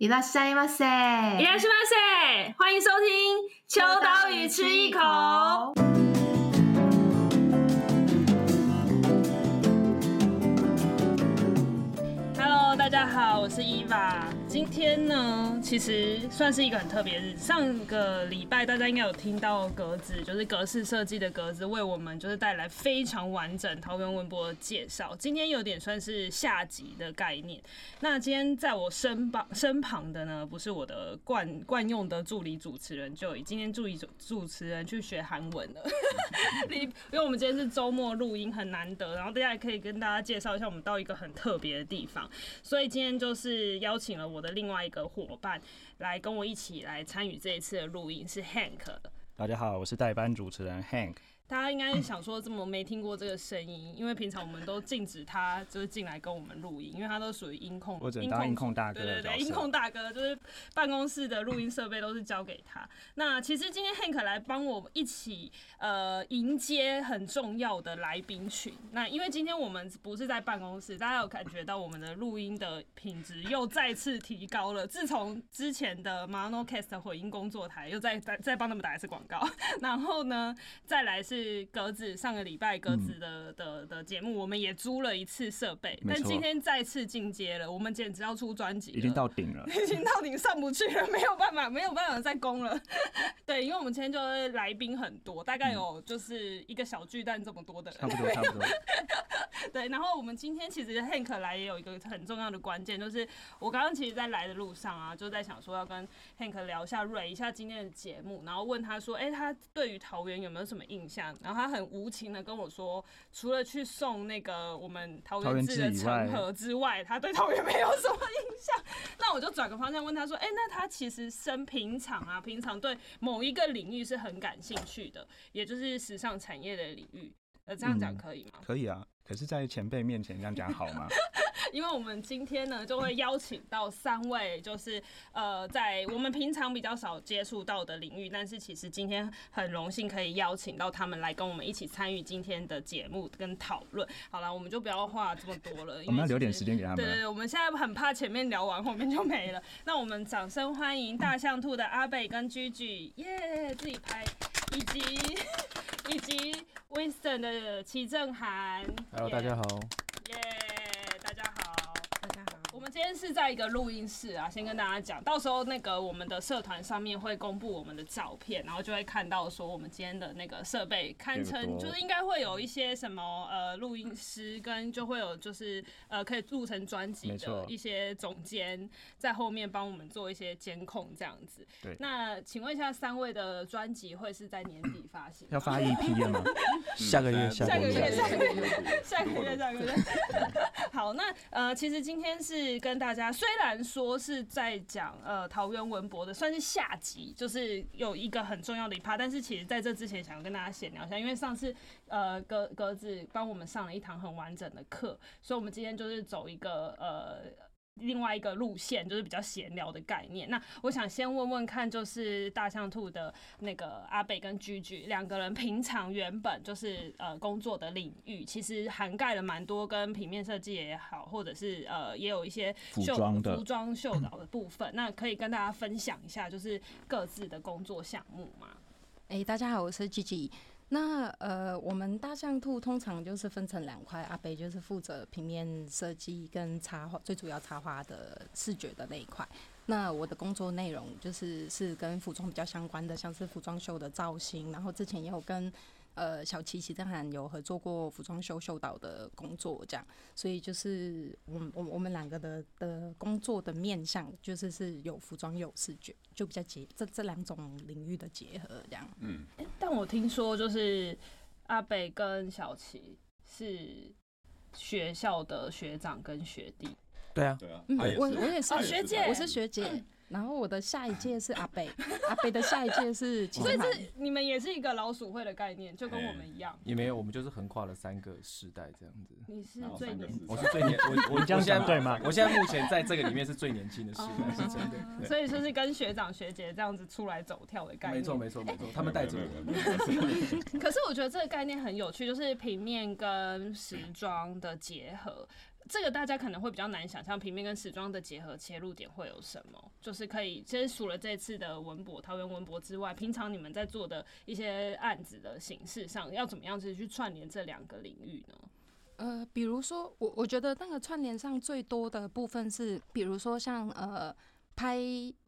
いらっしゃいませ，いらっしゃいませ，欢迎收听《秋刀鱼吃一口》。Hello，大家好，我是伊娃。 今天呢，其实算是一个很特别日。上个礼拜大家应该有听到格子，就是格式设计的格子，为我们就是带来非常完整桃园文博的介绍。今天有点算是下集的概念。那今天在我身旁身旁的呢，不是我的惯惯用的助理主持人，就以今天助理主主持人去学韩文了。你因为我们今天是周末录音，很难得。然后大家也可以跟大家介绍一下，我们到一个很特别的地方。所以今天就是邀请了我。的另外一个伙伴来跟我一起来参与这一次的录音是 Hank。大家好，我是代班主持人 Hank。大家应该想说这么没听过这个声音，因为平常我们都禁止他就是进来跟我们录音，因为他都属于音控，我只能当音控大哥。对对对，音控大哥就是办公室的录音设备都是交给他。那其实今天 Hank 来帮我一起呃迎接很重要的来宾群。那因为今天我们不是在办公室，大家有感觉到我们的录音的品质又再次提高了。自从之前的 Monocast 混音工作台又再再再帮他们打一次广告，然后呢再来是。是格子上个礼拜格子的的的节目，我们也租了一次设备，但今天再次进阶了，我们简直要出专辑，已经到顶了，已经到顶上不去了，没有办法，没有办法再攻了。对，因为我们今天就是来宾很多，大概有就是一个小巨蛋这么多的人，差不多，差不多。对，然后我们今天其实 Hank 来也有一个很重要的关键，就是我刚刚其实，在来的路上啊，就在想说要跟 Hank 聊一下，瑞一下今天的节目，然后问他说，哎、欸，他对于桃园有没有什么印象？然后他很无情的跟我说，除了去送那个我们桃园志的成盒之外，他对桃园没有什么印象。那我就转个方向问他说，哎、欸，那他其实生平常啊，平常对某一个领域是很感兴趣的，也就是时尚产业的领域。呃，这样讲可以吗？可以啊。可是，在前辈面前这样讲好吗？因为我们今天呢，就会邀请到三位，就是呃，在我们平常比较少接触到的领域，但是其实今天很荣幸可以邀请到他们来跟我们一起参与今天的节目跟讨论。好了，我们就不要话这么多了，我们要留点时间给他们。对对对，我们现在很怕前面聊完后面就没了。那我们掌声欢迎大象兔的阿北跟 Gigi，耶，自己拍，以及。以及 Winston 的齐正涵，Hello，大家好，耶，大家好，大家好。我们今天是在一个录音室啊，先跟大家讲，到时候那个我们的社团上面会公布我们的照片，然后就会看到说我们今天的那个设备堪称就是应该会有一些什么呃录音师跟就会有就是呃可以录成专辑的一些总监在后面帮我们做一些监控这样子。对，那请问一下三位的专辑会是在年底发行？要发一批了吗？下个月，下个月，下个月，下个月，下个月。好，那呃其实今天是。跟大家，虽然说是在讲呃桃园文博的，算是下集，就是有一个很重要的一趴，但是其实在这之前，想要跟大家闲聊一下，因为上次呃格格子帮我们上了一堂很完整的课，所以我们今天就是走一个呃。另外一个路线就是比较闲聊的概念。那我想先问问看，就是大象兔的那个阿北跟 Gigi 两个人，平常原本就是呃工作的领域，其实涵盖了蛮多跟平面设计也好，或者是呃也有一些服装的服装绣导的部分。那可以跟大家分享一下，就是各自的工作项目吗？哎、欸，大家好，我是 Gigi。那呃，我们大象兔通常就是分成两块，阿北就是负责平面设计跟插画，最主要插画的视觉的那一块。那我的工作内容就是是跟服装比较相关的，像是服装秀的造型，然后之前也有跟。呃，小琪琪正涵有合作过服装秀秀导的工作，这样，所以就是我我我们两个的的工作的面向，就是是有服装有视觉，就比较结这这两种领域的结合，这样。嗯，但我听说就是阿北跟小琪是学校的学长跟学弟。对啊，对啊，嗯，我我也是学姐，我是学姐。然后我的下一届是阿北，阿北的下一届是，所以是你们也是一个老鼠会的概念，就跟我们一样。也没有，我们就是横跨了三个世代这样子。你是最年，我是最年，我我 这样讲对吗？我现在目前在这个里面是最年轻的世代，是真的。所以说是跟学长学姐这样子出来走跳的概念。没错没错没错，他们带着我。可是我觉得这个概念很有趣，就是平面跟时装的结合。这个大家可能会比较难想象，平面跟时装的结合切入点会有什么？就是可以，其实除了这次的文博桃园文博之外，平常你们在做的一些案子的形式上，要怎么样子去串联这两个领域呢？呃，比如说，我我觉得那个串联上最多的部分是，比如说像呃拍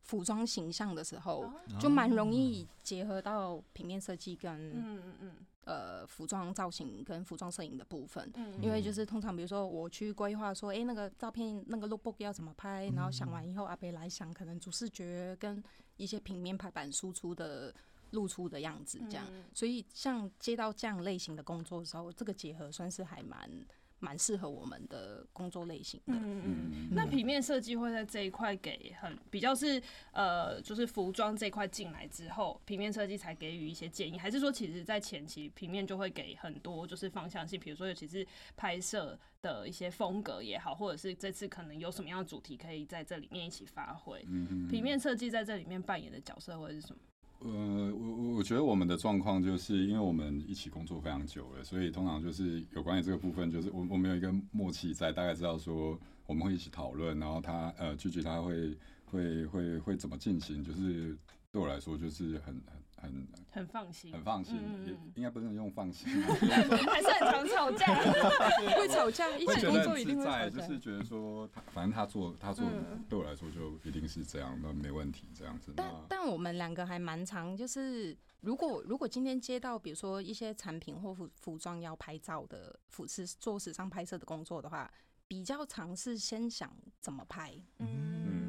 服装形象的时候，就蛮容易结合到平面设计跟嗯嗯嗯呃服装造型跟服装摄影的部分，因为就是通常比如说我去规划说，哎，那个照片那个 lookbook 要怎么拍，然后想完以后阿北来想可能主视觉跟一些平面排版输出的。露出的样子，这样，所以像接到这样类型的工作的时候，这个结合算是还蛮蛮适合我们的工作类型的。嗯嗯。那平面设计会在这一块给很比较是呃，就是服装这块进来之后，平面设计才给予一些建议，还是说其实在前期平面就会给很多就是方向性，比如说尤其是拍摄的一些风格也好，或者是这次可能有什么样的主题可以在这里面一起发挥。嗯。平面设计在这里面扮演的角色会是什么？呃，我我我觉得我们的状况就是，因为我们一起工作非常久了，所以通常就是有关于这个部分，就是我我们有一个默契在，大概知道说我们会一起讨论，然后他呃具体他会会会会怎么进行，就是对我来说就是很很。放心，很放心，嗯、也应该不能用放心，还是很常吵架，会吵架，一起工作一定会吵架。就是觉得说他，反正他做他做，对我来说就一定是这样，那没问题，这样子。但但我们两个还蛮常，就是如果如果今天接到比如说一些产品或服服装要拍照的服饰做时尚拍摄的工作的话，比较尝试先想怎么拍，嗯。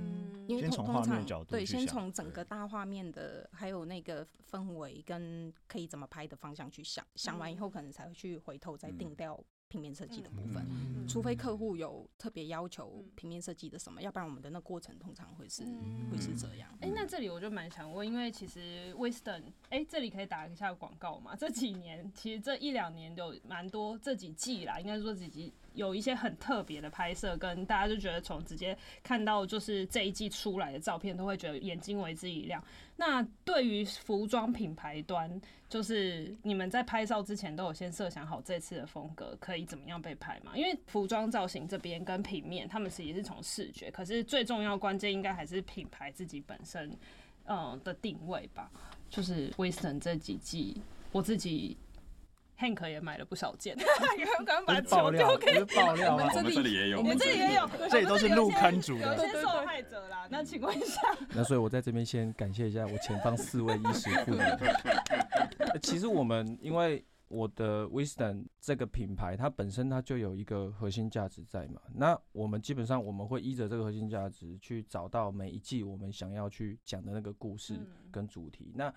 因为通常对，先从整个大画面的，还有那个氛围跟可以怎么拍的方向去想，想完以后可能才会去回头再定掉平面设计的部分。除非客户有特别要求平面设计的什么，要不然我们的那过程通常会是会是这样。哎，那这里我就蛮想问，因为其实 Wisdom，哎，这里可以打一下广告嘛？这几年其实这一两年有蛮多，这几季啦，应该说几季。有一些很特别的拍摄，跟大家就觉得从直接看到就是这一季出来的照片，都会觉得眼睛为之一亮。那对于服装品牌端，就是你们在拍照之前都有先设想好这次的风格可以怎么样被拍吗？因为服装造型这边跟平面，他们是也是从视觉，可是最重要关键应该还是品牌自己本身，嗯的定位吧。就是 Wisdom 这几季，我自己。Hank 也买了不少件，刚刚把球丢给爆料，我们这里也有，我们这里也有，这里都是入坑主的，有些受害者啦。那请问一下，那所以我在这边先感谢一下我前方四位衣食父母。其实我们因为我的 Wisdom 这个品牌，它本身它就有一个核心价值在嘛。那我们基本上我们会依着这个核心价值去找到每一季我们想要去讲的那个故事跟主题。那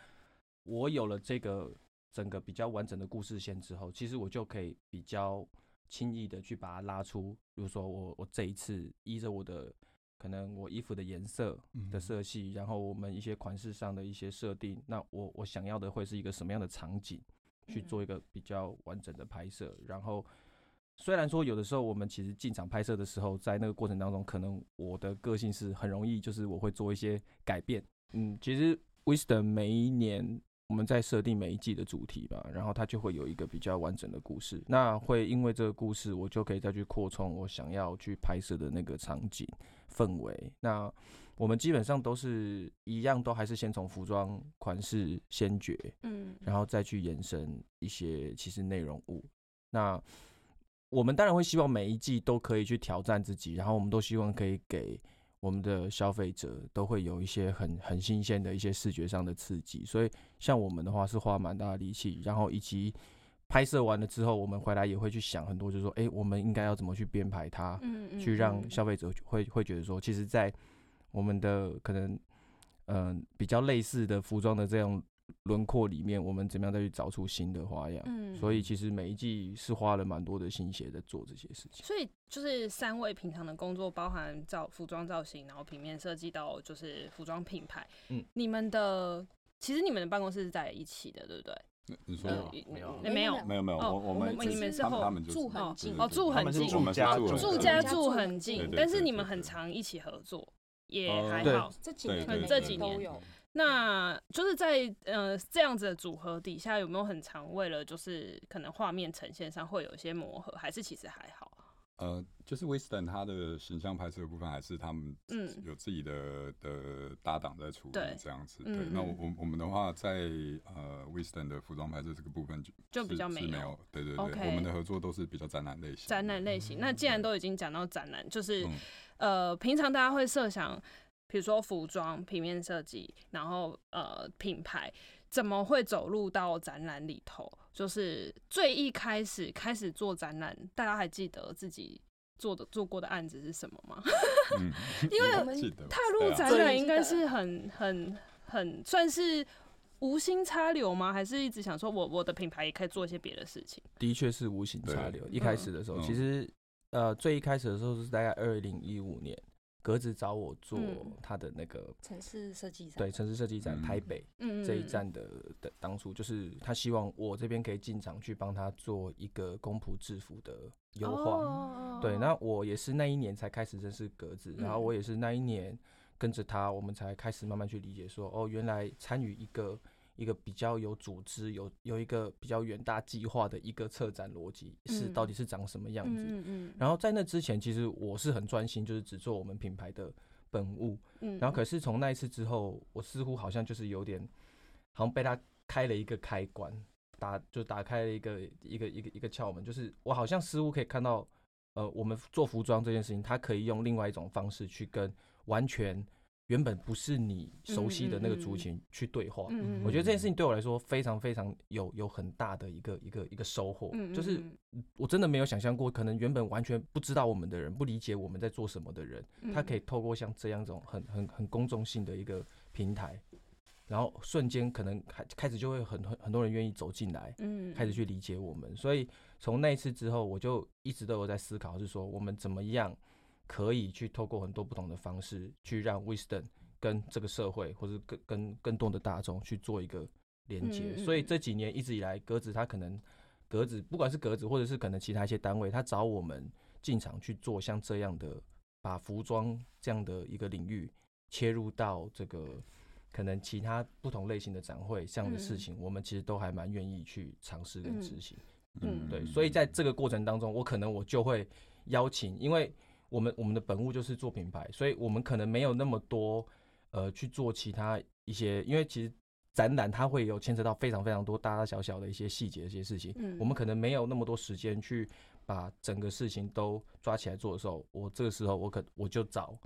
我有了这个。整个比较完整的故事线之后，其实我就可以比较轻易的去把它拉出。比如说我我这一次依着我的可能我衣服的颜色的色系，然后我们一些款式上的一些设定，那我我想要的会是一个什么样的场景去做一个比较完整的拍摄。然后虽然说有的时候我们其实进场拍摄的时候，在那个过程当中，可能我的个性是很容易就是我会做一些改变。嗯，其实 Wisdom 每一年。我们在设定每一季的主题吧，然后它就会有一个比较完整的故事。那会因为这个故事，我就可以再去扩充我想要去拍摄的那个场景氛围。那我们基本上都是一样，都还是先从服装款式先决，嗯，然后再去延伸一些其实内容物。那我们当然会希望每一季都可以去挑战自己，然后我们都希望可以给。我们的消费者都会有一些很很新鲜的一些视觉上的刺激，所以像我们的话是花蛮大的力气，然后以及拍摄完了之后，我们回来也会去想很多，就是说，哎，我们应该要怎么去编排它，去让消费者会会觉得说，其实，在我们的可能，嗯，比较类似的服装的这样。轮廓里面，我们怎么样再去找出新的花样？嗯，所以其实每一季是花了蛮多的心血在做这些事情。所以就是三位平常的工作，包含造服装造型，然后平面设计到就是服装品牌。嗯，你们的其实你们的办公室是在一起的，对不对？你说没有？没有，没有，没有。我我们你们是后住很近哦，住很近，住家住家住很近，但是你们很常一起合作，也还好。这几年可能这几年都有。那就是在呃这样子的组合底下，有没有很常为了就是可能画面呈现上会有一些磨合，还是其实还好？呃，就是 Wisdom 他的形象拍摄的部分，还是他们嗯有自己的、嗯、的搭档在处理这样子。对，对那我我我们的话在，在呃 Wisdom 的服装拍摄这个部分就就比较没有，没有对对对，okay, 我们的合作都是比较展览类型。展览类型，那既然都已经讲到展览，就是、嗯、呃，平常大家会设想，比如说服装平面设计，然后呃品牌。怎么会走入到展览里头？就是最一开始开始做展览，大家还记得自己做的做过的案子是什么吗？嗯、因为踏入展览应该是很很很算是无心插柳吗？还是一直想说我我的品牌也可以做一些别的事情？的确是无心插柳。一开始的时候，嗯、其实呃最一开始的时候是大概二零一五年。格子找我做他的那个城市设计展，对城市设计展台北这一站的的当初就是他希望我这边可以进场去帮他做一个公仆制服的优化，对，那我也是那一年才开始认识格子，然后我也是那一年跟着他，我们才开始慢慢去理解说，哦，原来参与一个。一个比较有组织、有有一个比较远大计划的一个策展逻辑是到底是长什么样子？嗯嗯。然后在那之前，其实我是很专心，就是只做我们品牌的本物。嗯。然后可是从那一次之后，我似乎好像就是有点，好像被他开了一个开关，打就打开了一个一个一个一个窍门，就是我好像似乎可以看到，呃，我们做服装这件事情，它可以用另外一种方式去跟完全。原本不是你熟悉的那个族群去对话，嗯嗯，我觉得这件事情对我来说非常非常有有很大的一个一个一个收获，就是我真的没有想象过，可能原本完全不知道我们的人，不理解我们在做什么的人，他可以透过像这样一种很很很公众性的一个平台，然后瞬间可能开开始就会很很很多人愿意走进来，嗯，开始去理解我们，所以从那一次之后，我就一直都有在思考，是说我们怎么样。可以去透过很多不同的方式，去让 Wisdom 跟这个社会，或者跟跟更多的大众去做一个连接。所以这几年一直以来，格子他可能格子，不管是格子，或者是可能其他一些单位，他找我们进场去做像这样的，把服装这样的一个领域切入到这个可能其他不同类型的展会这样的事情，我们其实都还蛮愿意去尝试跟执行。嗯，对。所以在这个过程当中，我可能我就会邀请，因为。我们我们的本务就是做品牌，所以我们可能没有那么多呃去做其他一些，因为其实展览它会有牵扯到非常非常多大大小小的一些细节的一些事情，嗯，我们可能没有那么多时间去把整个事情都抓起来做的时候，我这个时候我可我就找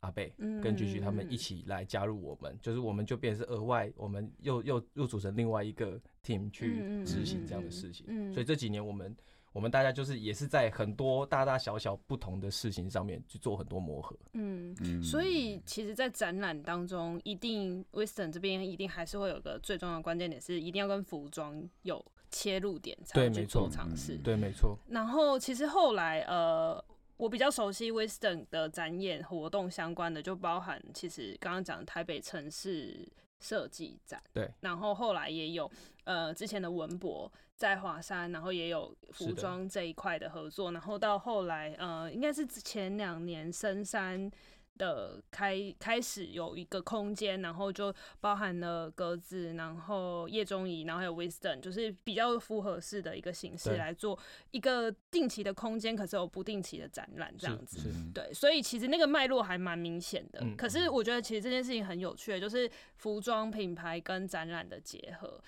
阿贝跟菊菊他们一起来加入我们，就是我们就变成是额外，我们又又又组成另外一个 team 去执行这样的事情，所以这几年我们。我们大家就是也是在很多大大小小不同的事情上面去做很多磨合。嗯嗯，所以其实，在展览当中，一定 Wisdom 这边一定还是会有个最重要的关键点，是一定要跟服装有切入点才会去做尝试。对，没错。然后，其实后来，呃，我比较熟悉 Wisdom 的展演活动相关的，就包含其实刚刚讲的台北城市设计展。对。然后后来也有，呃，之前的文博。在华山，然后也有服装这一块的合作，然后到后来，呃，应该是前两年深山的开开始有一个空间，然后就包含了格子，然后叶中仪，然后还有 Wisdom，就是比较复合式的一个形式来做一个定期的空间，可是有不定期的展览这样子，对，所以其实那个脉络还蛮明显的。可是我觉得其实这件事情很有趣，就是服装品牌跟展览的结合。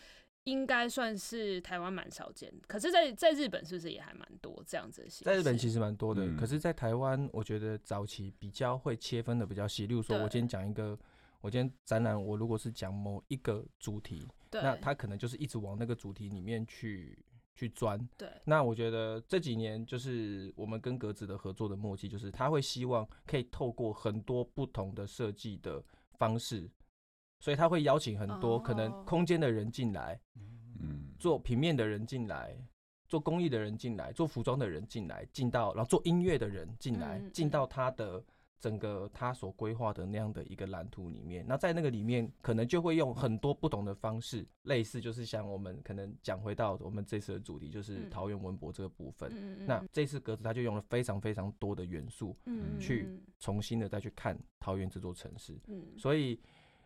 应该算是台湾蛮少见的，可是在，在在日本是不是也还蛮多这样子的？在日本其实蛮多的，嗯、可是，在台湾，我觉得早期比较会切分的比较细。例如说，我今天讲一个，我今天展览，我如果是讲某一个主题，对那他可能就是一直往那个主题里面去去钻。对，那我觉得这几年就是我们跟格子的合作的默契，就是他会希望可以透过很多不同的设计的方式。所以他会邀请很多可能空间的人进来，嗯，做平面的人进来，做工艺的人进来，做服装的人进来，进到然后做音乐的人进来，进到他的整个他所规划的那样的一个蓝图里面。那在那个里面，可能就会用很多不同的方式，类似就是像我们可能讲回到我们这次的主题，就是桃园文博这个部分。那这次格子他就用了非常非常多的元素，嗯去重新的再去看桃园这座城市。嗯所以。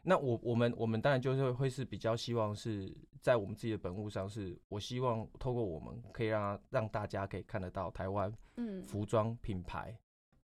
那我我们我们当然就是会是比较希望是在我们自己的本务上，是我希望透过我们可以让让大家可以看得到台湾嗯。服装品牌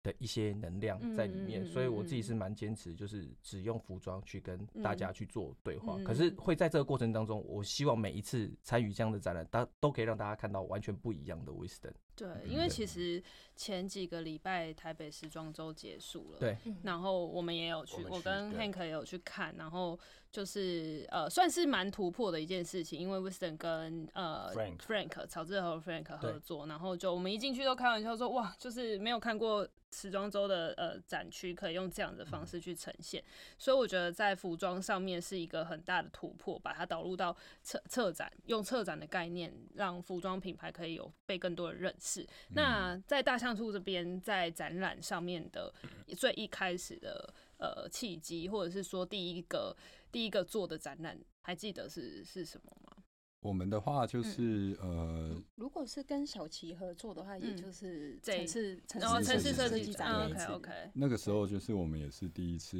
的一些能量在里面，所以我自己是蛮坚持，就是只用服装去跟大家去做对话。可是会在这个过程当中，我希望每一次参与这样的展览，大都可以让大家看到完全不一样的 Wisdom。对，因为其实前几个礼拜台北时装周结束了，对，然后我们也有去，我跟 Hank 也有去看，然后就是呃，算是蛮突破的一件事情，因为 Wisdom 跟呃 Frank Frank 乔治和 Frank 合作，然后就我们一进去都开玩笑说，哇，就是没有看过时装周的呃展区可以用这样的方式去呈现，所以我觉得在服装上面是一个很大的突破，把它导入到策策展，用策展的概念，让服装品牌可以有被更多的认识。是，那在大象兔这边，在展览上面的最一开始的呃契机，或者是说第一个第一个做的展览，还记得是是什么吗？我们的话就是、嗯、呃，如果是跟小齐合作的话，也就是这一次城市城市设计展。OK OK。那个时候就是我们也是第一次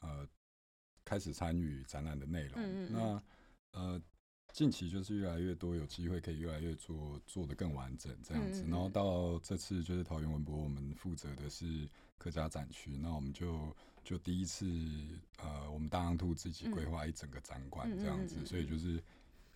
呃开始参与展览的内容。嗯嗯那呃。近期就是越来越多有机会可以越来越做做的更完整这样子，然后到这次就是桃园文博，我们负责的是客家展区，那我们就就第一次呃，我们大象兔自己规划一整个展馆这样子，所以就是。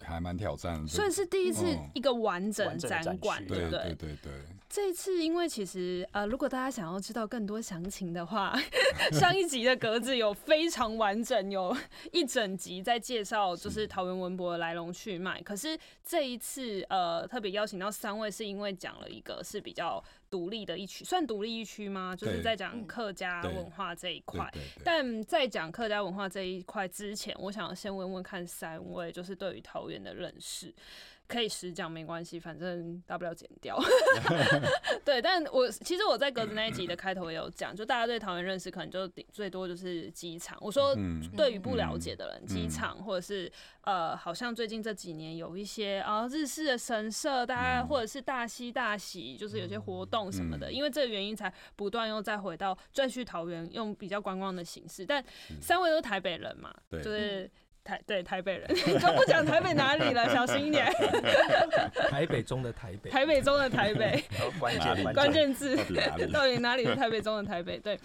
还蛮挑战，所以是第一次一个完整展馆，对？对对对。这一次，因为其实呃，如果大家想要知道更多详情的话，上一集的格子有非常完整，有一整集在介绍就是桃园文博的来龙去脉。可是这一次呃，特别邀请到三位，是因为讲了一个是比较。独立的一区，算独立一区吗？就是在讲客家文化这一块。但在讲客家文化这一块之前，我想先问问看三位，就是对于桃园的认识。可以实讲没关系，反正大不了剪掉。对，但我其实我在格子那一集的开头也有讲，就大家对桃园认识可能就最多就是机场。我说对于不了解的人，机场或者是呃，好像最近这几年有一些啊日式的神社，大家或者是大溪大喜，就是有些活动什么的，因为这个原因才不断又再回到再去桃园用比较观光的形式。但三位都是台北人嘛，就是。台对台北人，你就不讲台北哪里了，小心一点。台北中的台北，台北中的台北，关 键关键。字。到底哪里？是台北中的台北？对，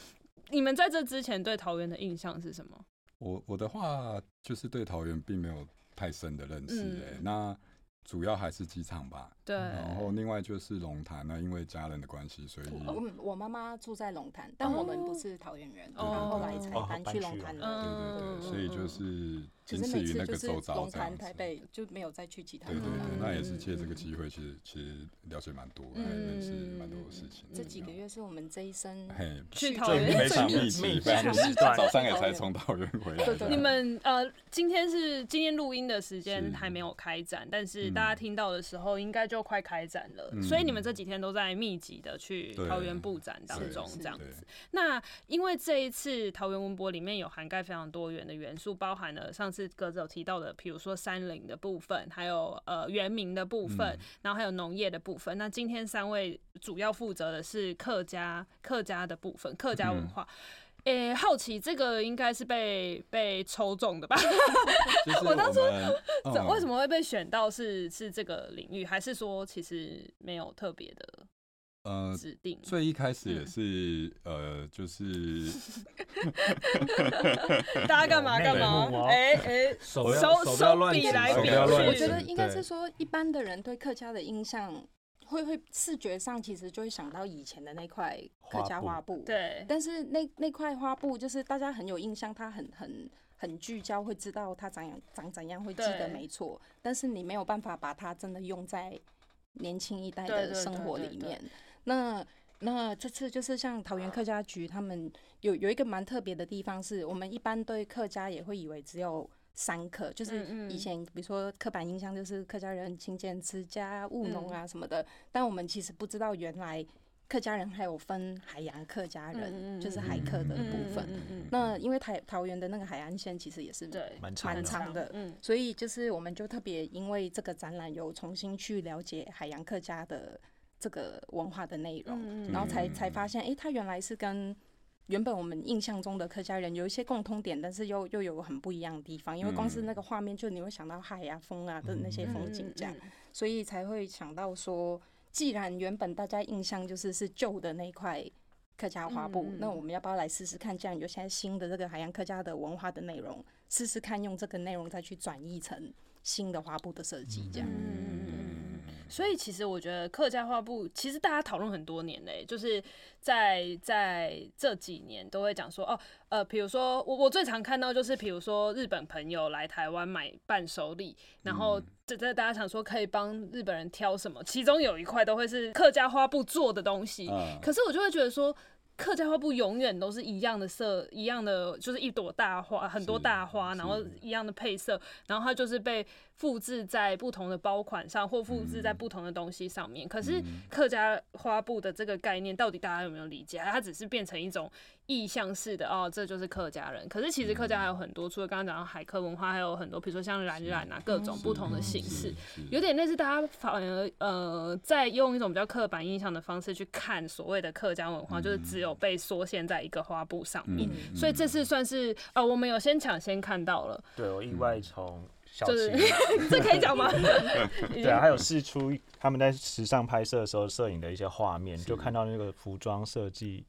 你们在这之前对桃园的印象是什么？我我的话就是对桃园并没有太深的认识哎、那。主要还是机场吧，对。然后另外就是龙潭，呢因为家人的关系，所以我我妈妈住在龙潭，但我们不是桃园人，然后后来才搬去龙潭的。对对对，所以就是仅次于那个周遭龙潭台北就没有再去其他。对对对，那也是借这个机会，其实其实了解蛮多，还认识蛮多的事情。这几个月是我们这一生去桃园非常密集，非常时段，早上也才从桃园回来。你们呃，今天是今天录音的时间还没有开展，但是。大家听到的时候，应该就快开展了，嗯、所以你们这几天都在密集的去桃园布展当中，这样子。那因为这一次桃园文博里面有涵盖非常多元的元素，包含了上次格子有提到的，比如说山林的部分，还有呃原民的部分，嗯、然后还有农业的部分。那今天三位主要负责的是客家客家的部分，客家文化。嗯诶、欸，好奇这个应该是被被抽中的吧？我，我当初 为什么会被选到是是这个领域，还是说其实没有特别的呃指定？最一开始也是、嗯、呃，就是 大家干嘛干嘛？哎哎、欸欸，手手手比来比去，我觉得应该是说一般的人对客家的印象。会会视觉上其实就会想到以前的那块客家花布，对。但是那那块花布就是大家很有印象，它很很很聚焦，会知道它长样长怎样，会记得没错。但是你没有办法把它真的用在年轻一代的生活里面。那那这次就是像桃园客家局，他们有有一个蛮特别的地方，是我们一般对客家也会以为只有。三客就是以前，比如说刻板印象就是客家人勤俭持家、务农啊什么的，但我们其实不知道原来客家人还有分海洋客家人，就是海客的部分。那因为台桃园的那个海岸线其实也是蛮长的，所以就是我们就特别因为这个展览有重新去了解海洋客家的这个文化的内容，然后才才发现，哎，它原来是跟原本我们印象中的客家人有一些共通点，但是又又有很不一样的地方，因为光是那个画面，就你会想到海啊、风啊的那些风景这样，所以才会想到说，既然原本大家印象就是是旧的那块客家花布，那我们要不要来试试看？这样有现在新的这个海洋客家的文化的内容，试试看用这个内容再去转译成新的花布的设计，这样。所以其实我觉得客家花布，其实大家讨论很多年嘞，就是在在这几年都会讲说，哦，呃，比如说我我最常看到就是，比如说日本朋友来台湾买伴手礼，然后这这大家想说可以帮日本人挑什么，其中有一块都会是客家花布做的东西，可是我就会觉得说。客家花布永远都是一样的色，一样的就是一朵大花，很多大花，然后一样的配色，然后它就是被复制在不同的包款上，或复制在不同的东西上面。可是客家花布的这个概念，到底大家有没有理解？它只是变成一种。意象式的哦，这就是客家人。可是其实客家还有很多，除了刚刚讲到海客文化，还有很多，比如说像染染啊，各种不同的形式，有点类似大家反而呃，在用一种比较刻板印象的方式去看所谓的客家文化，就是只有被缩限在一个花布上面。所以这次算是呃，我们有先抢先看到了。对，我意外从小就是 这可以讲吗？对啊，还有试出他们在时尚拍摄的时候摄影的一些画面，就看到那个服装设计。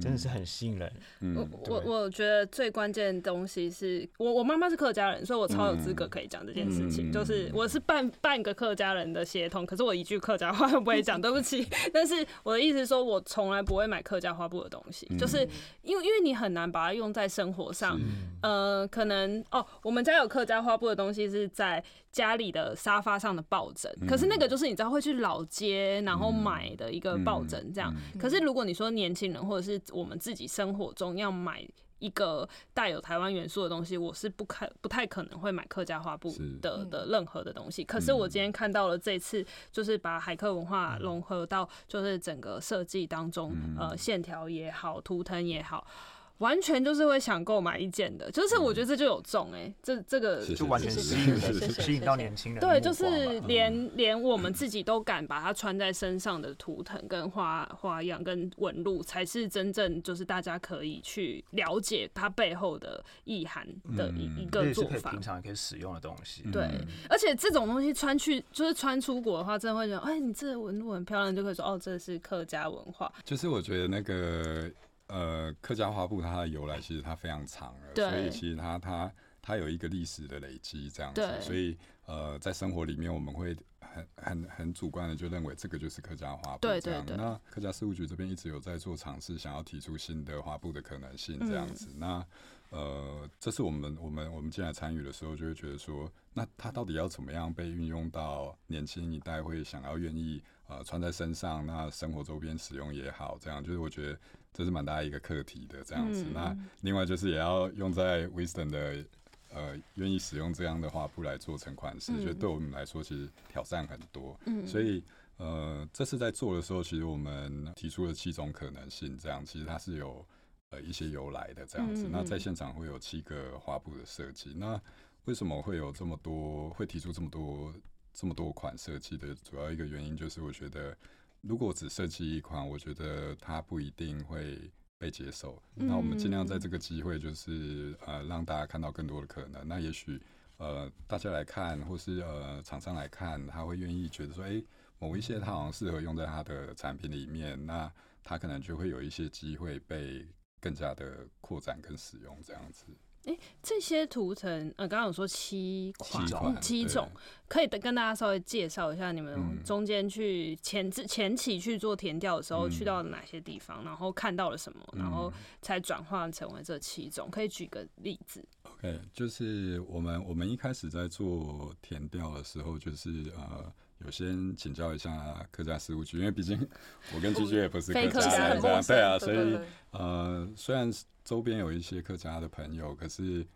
真的是很吸引人。我我我觉得最关键的东西是我我妈妈是客家人，所以我超有资格可以讲这件事情。就是我是半半个客家人的血统，可是我一句客家话都不会讲，对不起。但是我的意思是说，我从来不会买客家花布的东西，就是因为因为你很难把它用在生活上。呃，可能哦，我们家有客家花布的东西是在。家里的沙发上的抱枕，可是那个就是你知道会去老街然后买的一个抱枕这样。可是如果你说年轻人或者是我们自己生活中要买一个带有台湾元素的东西，我是不可不太可能会买客家花布的的任何的东西。可是我今天看到了这次，就是把海客文化融合到就是整个设计当中，呃，线条也好，图腾也好。完全就是会想购买一件的，就是我觉得这就有中哎、欸，这这个就完全吸引吸引到年轻人。对，就是连连我们自己都敢把它穿在身上的图腾跟花花样跟纹路，才是真正就是大家可以去了解它背后的意涵的一一个做法。平常也可以使用的东西。对，而且这种东西穿去就是穿出国的话，真的会觉得哎，你这纹路很漂亮，就可以说哦，这是客家文化。就是我觉得那个。呃，客家花布它的由来其实它非常长所以其实它它它有一个历史的累积这样子，所以呃，在生活里面我们会很很很主观的就认为这个就是客家花布这样。对对对。那客家事务局这边一直有在做尝试，想要提出新的花布的可能性这样子。嗯、那呃，这是我们我们我们进来参与的时候，就会觉得说，那它到底要怎么样被运用到年轻一代会想要愿意呃穿在身上，那生活周边使用也好，这样就是我觉得。这是蛮大一个课题的这样子，嗯、那另外就是也要用在 Wisdom 的呃愿意使用这样的画布来做成款式，嗯、觉得对我们来说其实挑战很多。嗯、所以呃这次在做的时候，其实我们提出了七种可能性，这样其实它是有呃一些由来的这样子。嗯、那在现场会有七个画布的设计，那为什么会有这么多会提出这么多这么多款设计的主要一个原因，就是我觉得。如果只设计一款，我觉得它不一定会被接受。嗯、那我们尽量在这个机会，就是呃让大家看到更多的可能。那也许呃大家来看，或是呃厂商来看，他会愿意觉得说，哎、欸，某一些它好像适合用在它的产品里面，那它可能就会有一些机会被更加的扩展跟使用这样子。哎、欸，这些图层，呃，刚刚有说七款，七，种，可以跟大家稍微介绍一下，你们中间去前置前期去做填调的时候，嗯、去到哪些地方，然后看到了什么，嗯、然后才转化成为这七种，可以举个例子。OK，就是我们我们一开始在做填调的时候，就是呃，有先请教一下客家事务局，因为毕竟 我跟居居也不是客家人，对啊，所以呃，虽然。周边有一些客家的朋友，可是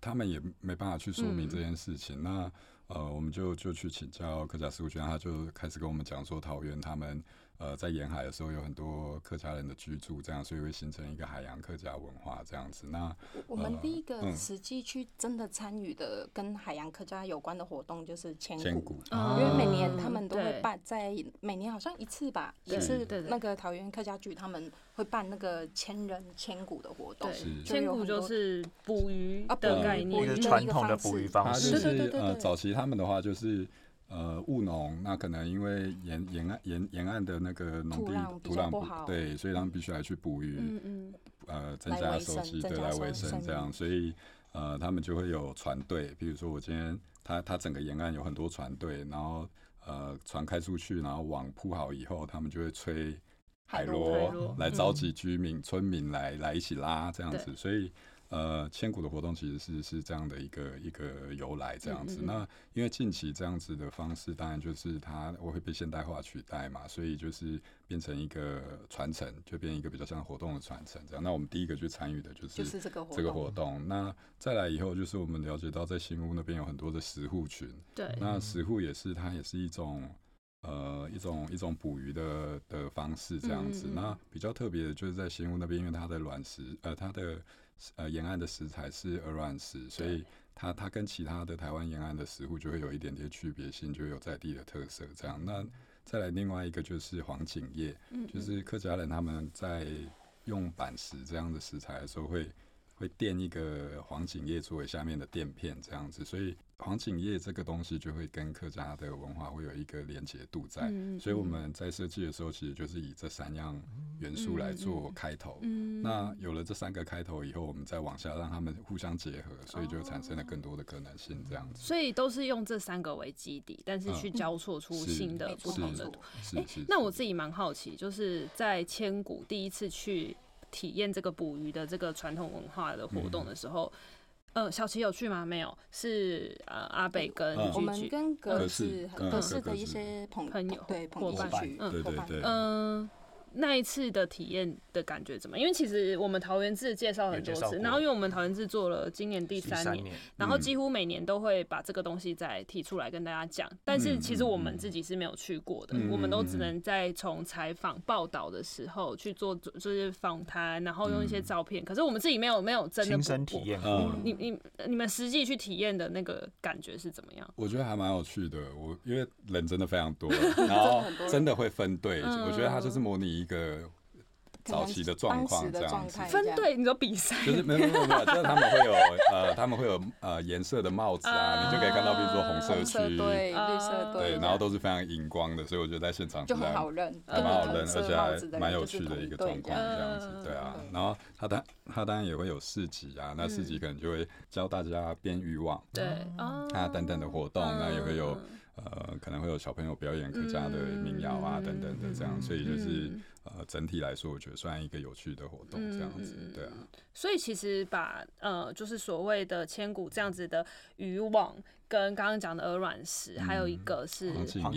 他们也没办法去说明这件事情。嗯、那呃，我们就就去请教客家事务局，他就开始跟我们讲说，桃园他们呃，在沿海的时候有很多客家人的居住，这样，所以会形成一个海洋客家文化这样子。那我们第一个实际去真的参与的跟海洋客家有关的活动就是千古，千古，因为每年他们都会办在每年好像一次吧，也是那个桃园客家局他们会办那个千人千古的活动对，，千古就是捕鱼啊的概念一个鱼传统的捕鱼方式，对对是对对对呃早期他们的话就是。呃，务农那可能因为沿沿岸沿沿岸的那个农地土壤不好。对，所以他们必须来去捕鱼，嗯嗯，呃，增加收集，对，来维生生这样，所以呃，他们就会有船队，比如说我今天他他整个沿岸有很多船队，然后呃船开出去，然后网铺好以后，他们就会吹海螺来召集居民、村民来来一起拉这样子，所以。呃，千古的活动其实是是这样的一个一个由来，这样子。嗯嗯嗯那因为近期这样子的方式，当然就是它我会被现代化取代嘛，所以就是变成一个传承，就变一个比较像活动的传承这样。那我们第一个去参与的就是就是这个活动这个活动。那再来以后，就是我们了解到在新屋那边有很多的石户群，对，那石户也是它也是一种呃一种一种捕鱼的的方式这样子。嗯嗯嗯那比较特别的就是在新屋那边，因为它的卵石呃它的呃沿岸的食材是鹅卵石，所以它它跟其他的台湾沿岸的食物就会有一点点区别性，就有在地的特色这样。那再来另外一个就是黄锦叶，嗯就是客家人他们在用板石这样的石材的时候会会垫一个黄锦叶作为下面的垫片这样子，所以黄景叶这个东西就会跟客家的文化会有一个连结度在，嗯所以我们在设计的时候其实就是以这三样元素来做开头。嗯那有了这三个开头以后，我们再往下让他们互相结合，所以就产生了更多的可能性这样子。所以都是用这三个为基底，但是去交错出新的不同的图。是是。那我自己蛮好奇，就是在千古第一次去体验这个捕鱼的这个传统文化的活动的时候，呃，小琪有去吗？没有，是呃阿北跟嗯我们跟格格式式嗯格式的一些朋朋友对伙伴去嗯伙伴对对对，嗯。那一次的体验的感觉怎么样？因为其实我们桃园志介绍很多次，然后因为我们桃园志做了今年第第三年，年，然后几乎每年都会把这个东西再提出来跟大家讲，但是其实我们自己是没有去过的，嗯我们都只能在从采访报道的时候去做就是访谈，然后用一些照片，可是我们自己没有没有真的亲身体验过。你你你们实际去体验的那个感觉是怎么样？我觉得还蛮有趣的，我因为人真的非常多，然后真的会分队，嗯我觉得它就是模拟一个早期的状况这样子。分队，你说比赛？就是没有没有没有，就是他们会有呃，他们会有呃颜色的帽子啊，啊。你就可以看到，比如说红红色区，绿色队，对，然后都是非常荧光的，所以我觉得在现场就很好认，还蛮好认，而且还蛮有趣的一个状况，这样子，对啊。然后他当他当然也会有市集啊，那市集可能就会教大家编渔网对啊。啊等等的活动，那也会有嗯呃可能会有小朋友表演客家的民谣啊等等的这样，所以就是嗯呃整体来说，我觉得算一个有趣的活动这样子，对啊。所以其实把呃，就是所谓的千古这样子的渔网，跟刚刚讲的鹅卵石，还有一个是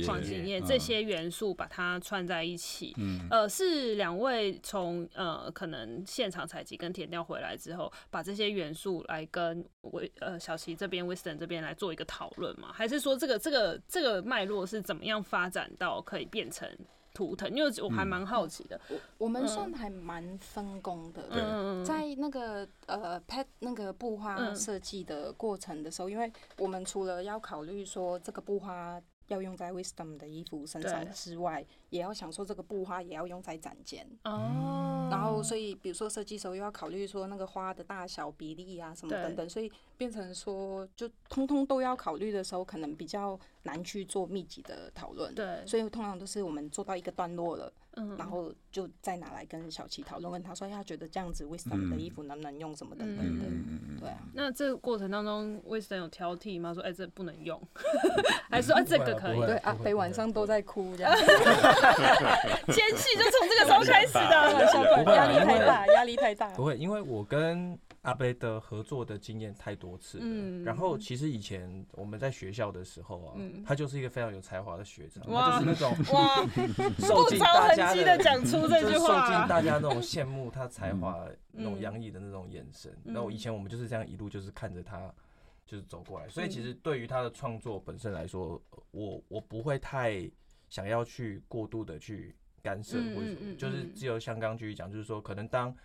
黄金叶这些元素，把它串在一起。嗯呃，是两位从呃可能现场采集跟填调回来之后，把这些元素来跟维呃小琪这边、Wisdom 这边来做一个讨论吗？还是说这个这个这个脉络是怎么样发展到可以变成图腾？因为我还蛮好奇的。我们算还蛮分工的，在那个呃 pet 那个布花嗯。设计的过程的时候，因为我们除了要考虑说这个布花要用在 Wisdom 的衣服身上之外，也要想说这个布花也要用在展间。哦，然后，所以比如说设计时候又要考虑说那个花的大小比例啊什么等等，所以变成说就通通都要考虑的时候，可能比较难去做密集的讨论。对，所以通常都是我们做到一个段落了，嗯。然后就再拿来跟小琪讨论，问他说他觉得这样子 Wisdom 的衣服能不能用什么等等的。对啊，那这个过程当中，Wisdom 有挑剔吗？说哎、这不能用，还是说哎、这个可以？对，阿北晚上都在哭这样，奸细就从这个时候开始的。压力太大，压力太大。不会，因为我跟阿贝的合作的经验太多次了。嗯然后其实以前我们在学校的时候啊，嗯他就是一个非常有才华的学长，哇他就是那种哇，受尽大家痕迹的讲出这句就是受尽大家那种羡慕他才华、那种嗯洋溢的那种眼神。嗯那我以前我们就是这样一路就是看着他就是走过来，所以其实对于他的创作本身来说，我我不会太想要去过度的去干涉，或者什么，就是只有像刚刚继续讲，就是说可能当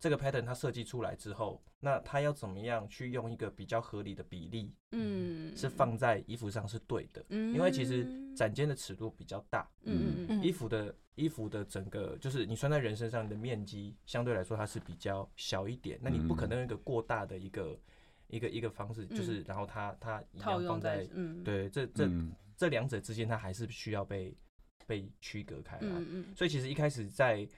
这个 pattern 它设计出来之后，那它要怎么样去用一个比较合理的比例，嗯，是放在衣服上是对的，嗯，因为其实展间的尺度比较大，嗯嗯，衣服的衣服的整个就是你穿在人身上的面积相对来说它是比较小一点，那你不可能用一个过大的一个一个一个方式，就是然后它它一样放在，嗯，对，这这这两者之间它还是需要被。被区隔开来，嗯嗯，所以其实一开始在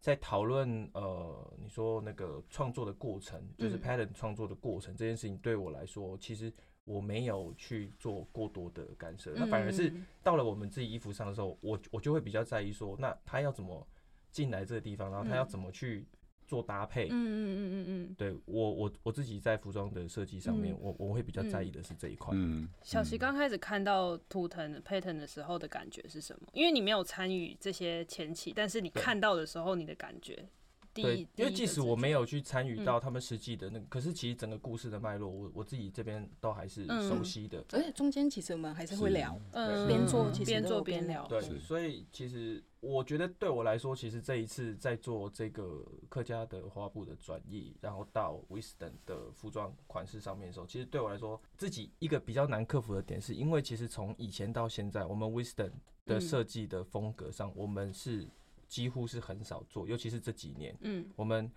在讨论呃，你说那个创作的过程，就是 pattern 创作的过程这件事情，对我来说，其实我没有去做过多的干涉，那反而是到了我们自己衣服上的时候，我我就会比较在意说，那他要怎么进来这个地方，然后他要怎么去。做搭配，嗯嗯嗯嗯嗯，对我我我自己在服装的设计上面，我我会比较在意的是这一块。嗯，小齐刚开始看到图腾 pattern 的时候的感觉是什么？因为你没有参与这些前期，但是你看到的时候，你的感觉。对，因为即使我没有去参与到他们实际的那个，可是其实整个故事的脉络，我我自己这边都还是熟悉的。而且中间其实我们还是会聊，嗯，边做其实边做边聊。对，所以其实我觉得对我来说，其实这一次在做这个客家的花布的转译，然后到 Wisdom 的服装款式上面的时候，其实对我来说，自己一个比较难克服的点，是因为其实从以前到现在，我们 Wisdom 的设计的风格上，我们是。几乎是很少做，尤其是这几年，嗯，我们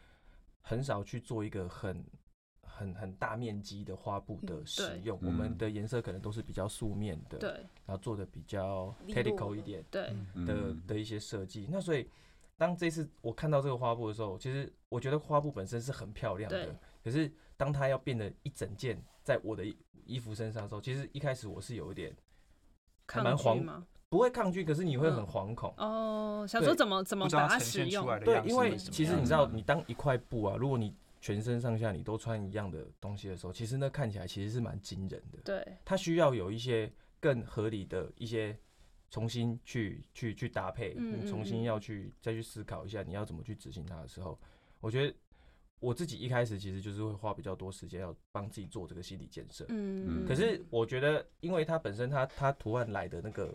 很少去做一个很很很大面积的花布的使用。我们的颜色可能都是比较素面的，对，然后做的比较 technical 一点，对的的一些设计。那所以，当这次我看到这个花布的时候，其实我觉得花布本身是很漂亮的，可是当它要变得一整件在我的衣服身上的时候，其实一开始我是有一点还蛮慌。不会抗拒，可是你会很惶恐哦。想说怎么怎么把它使用？对，因为其实你知道，你当一块布啊，如果你全身上下你都穿一样的东西的时候，其实那看起来其实是蛮惊人的。对，它需要有一些更合理的一些重新去去去搭配，你重新要去再去思考一下你要怎么去执行它的时候，我觉得我自己一开始其实就是会花比较多时间要帮自己做这个心理建设。嗯，可是我觉得，因为它本身它它图案来的那个。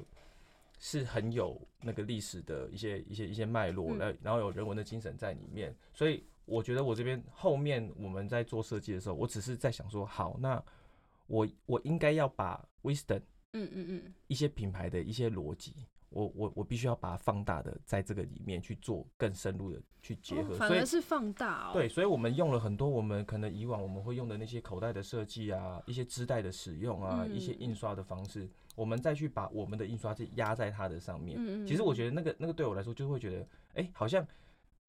是很有那个历史的一些一些一些脉络，然后然后有人文的精神在里面，所以我觉得我这边后面我们在做设计的时候，我只是在想说，好，那我我应该要把 Wisdom，嗯嗯嗯，一些品牌的一些逻辑。我我我必须要把它放大的，在这个里面去做更深入的去结合，反而是放大哦。对，所以我们用了很多我们可能以往我们会用的那些口袋的设计啊，一些织带的使用啊，一些印刷的方式，我们再去把我们的印刷去压在它的上面。其实我觉得那个那个对我来说，就会觉得，哎，好像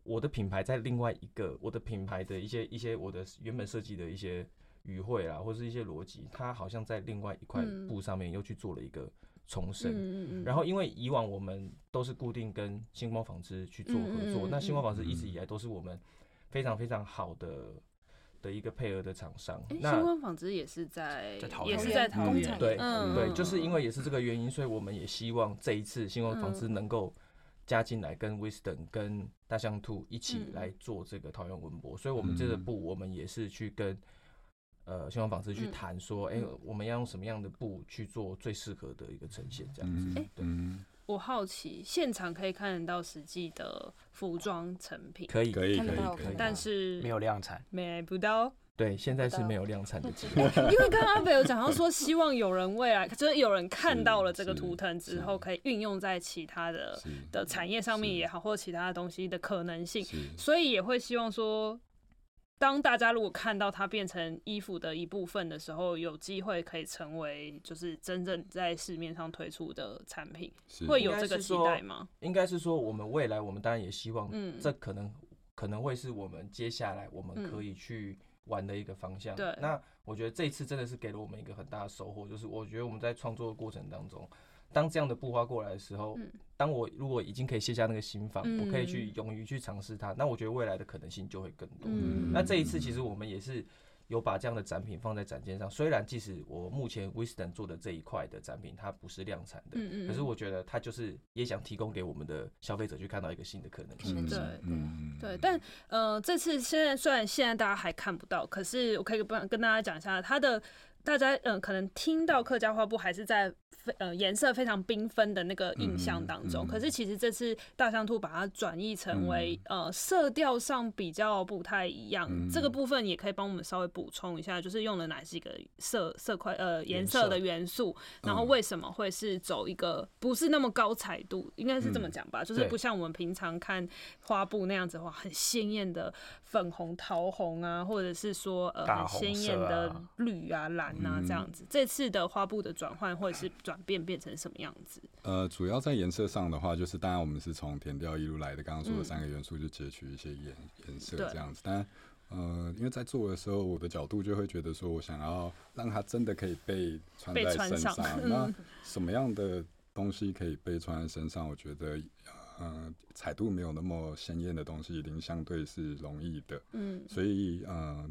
我的品牌在另外一个我的品牌的一些一些我的原本设计的一些语汇啊，或是一些逻辑，它好像在另外一块布上面又去做了一个。重生，嗯嗯，然后因为以往我们都是固定跟星光纺织去做合作，那星光纺织一直以来都是我们非常非常好的的一个配合的厂商。那星光纺织也是在，也是在桃园，对，对，就是因为也是这个原因，所以我们也希望这一次星光纺织能够加进来，跟 Wisdom 跟大象兔一起来做这个桃园文博，所以我们这个部我们也是去跟。呃，星光纺织去谈说，哎、嗯欸，我们要用什么样的布去做最适合的一个呈现，这样子。哎、嗯，对。我好奇，现场可以看得到实际的服装成品，可以，可以，可以，可以，但是没有量产，买不到。对，现在是没有量产的机会。因为刚刚阿北有讲到说，希望有人未来，就是有人看到了这个图腾之后，可以运用在其他的的产业上面也好，或者其他的东西的可能性，所以也会希望说。当大家如果看到它变成衣服的一部分的时候，有机会可以成为就是真正在市面上推出的产品，会有这个期待吗？应该是说，我们未来我们当然也希望，嗯这可能可能会是我们接下来我们可以去玩的一个方向。对，那我觉得这一次真的是给了我们一个很大的收获，就是我觉得我们在创作的过程当中。当这样的布花过来的时候，当我如果已经可以卸下那个心防，我可以去勇于去尝试它，那我觉得未来的可能性就会更多。那这一次其实我们也是有把这样的展品放在展间上，虽然即使我目前 Wisdom 做的这一块的展品它不是量产的，可是我觉得它就是也想提供给我们的消费者去看到一个新的可能性。对，对，但呃，这次现在虽然现在大家还看不到，可是我可以跟跟大家讲一下它的。大家嗯，可能听到客家花布还是在非呃颜色非常缤纷的那个印象当中。嗯。嗯、可是其实这次大象兔把它转译成为、嗯、呃色调上比较不太一样，嗯、这个部分也可以帮我们稍微补充一下，就是用了哪几个色色块呃颜色的元素，然后为什么会是走一个不是那么高彩度，应该是这么讲吧，嗯、就是不像我们平常看花布那样子的话，很鲜艳的粉红、桃红啊，或者是说呃很鲜艳的绿啊、蓝啊这样子。这次的花布的转换或者是转变变成什么样子？呃，主要在颜色上的话，就是当然我们是从填调一路来的，刚刚说的三个元素就截取一些颜颜色这样子。但呃，因为在做的时候，我的角度就会觉得说，我想要让它真的可以被穿在身上。那什么样的东西可以被穿在身上？我觉得，呃，彩度没有那么鲜艳的东西，一定相对是容易的。嗯，所以呃，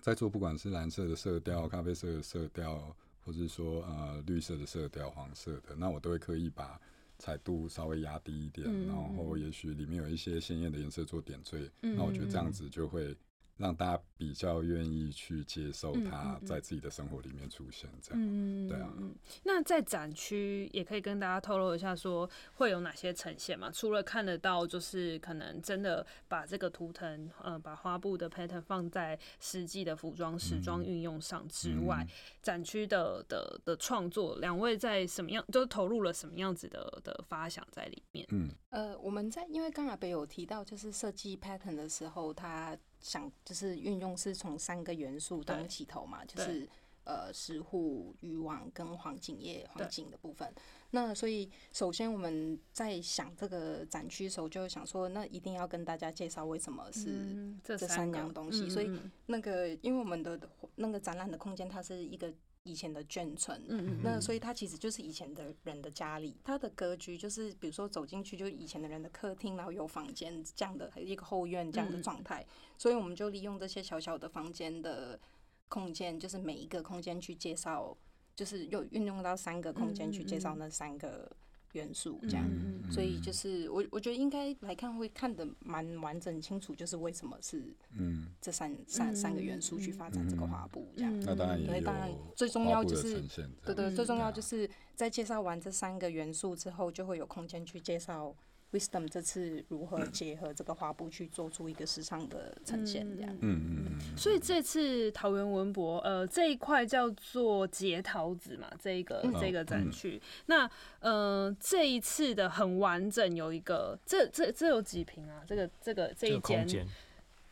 在做不管是蓝色的色调、咖啡色的色调，或是说呃绿色的色调、黄色的，那我都会刻意把彩度稍微压低一点，嗯、然后也许里面有一些鲜艳的颜色做点缀，嗯、那我觉得这样子就会。让大家比较愿意去接受它在自己的生活里面出现，这样，嗯、对啊。那在展区也可以跟大家透露一下，说会有哪些呈现嘛？除了看得到，就是可能真的把这个图腾，呃，把花布的 pattern 放在实际的服装时装运用上之外，嗯、展区的的的创作，两位在什么样，就是投入了什么样子的的发想在里面？嗯，呃，我们在因为刚才北有提到，就是设计 pattern 的时候，他。想就是运用是从三个元素当起头嘛，就是呃石斛、渔网跟黄锦叶黄金的部分。那所以首先我们在想这个展区的时候，就想说，那一定要跟大家介绍为什么是这三样东西。嗯、所以那个因为我们的那个展览的空间，它是一个。以前的眷村，嗯嗯，那所以它其实就是以前的人的家里，它的格局就是，比如说走进去就是以前的人的客厅，然后有房间这样的，一个后院这样的状态，所以我们就利用这些小小的房间的空间，就是每一个空间去介绍，就是又运用到三个空间去介绍那三个。元素这样，嗯、所以就是我我觉得应该来看会看得蛮完整清楚，就是为什么是嗯这三、嗯、三三个元素去发展这个画布这样。那当然也有，当然最重要就是对对，最重要就是在介绍完这三个元素之后，就会有空间去介绍。Wisdom 这次如何结合这个花布去做出一个时尚的呈现？这样，嗯嗯嗯。所以这次桃园文博，呃，这一块叫做结桃子嘛，这一个、嗯、这个展区。嗯、那呃，这一次的很完整，有一个，这这这有几瓶啊？这个这个这一间。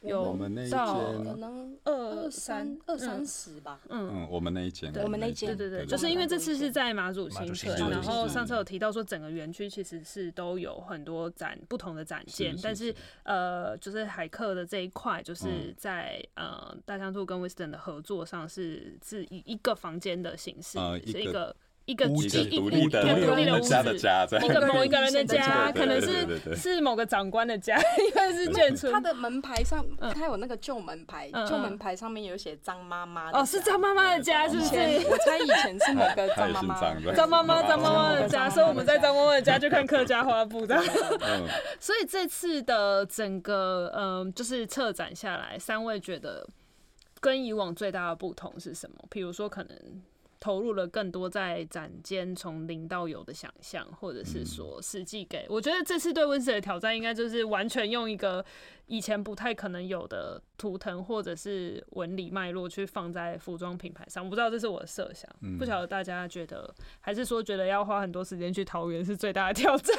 有我们那一间可能二三二三十吧，嗯，我们那一间，我们那一间，对对对，就是因为这次是在马祖新村，然后上次有提到说整个园区其实是都有很多展不同的展现，但是呃，就是海客的这一块，就是在呃大象兔跟 Wisdom 的合作上是是以一个房间的形式，是一个。一个独立独立的独立的家的家，一个某一个人的家，可能是是某个长官的家，因为是眷村。他的门牌上，他有那个旧门牌，旧门牌上面有写张妈妈。哦，是张妈妈的家，是不是？我猜以前是某个张妈妈，张妈妈，张妈妈的家，所以我们在张妈妈的家就看客家花布的。所以这次的整个嗯，就是策展下来，三位觉得跟以往最大的不同是什么？比如说可能。投入了更多在展间从零到有的想象，或者是说实际给。我觉得这次对温室的挑战，应该就是完全用一个以前不太可能有的图腾或者是纹理脉络去放在服装品牌上。我不知道这是我的设想，不晓得大家觉得，还是说觉得要花很多时间去桃园是最大的挑战？